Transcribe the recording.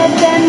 head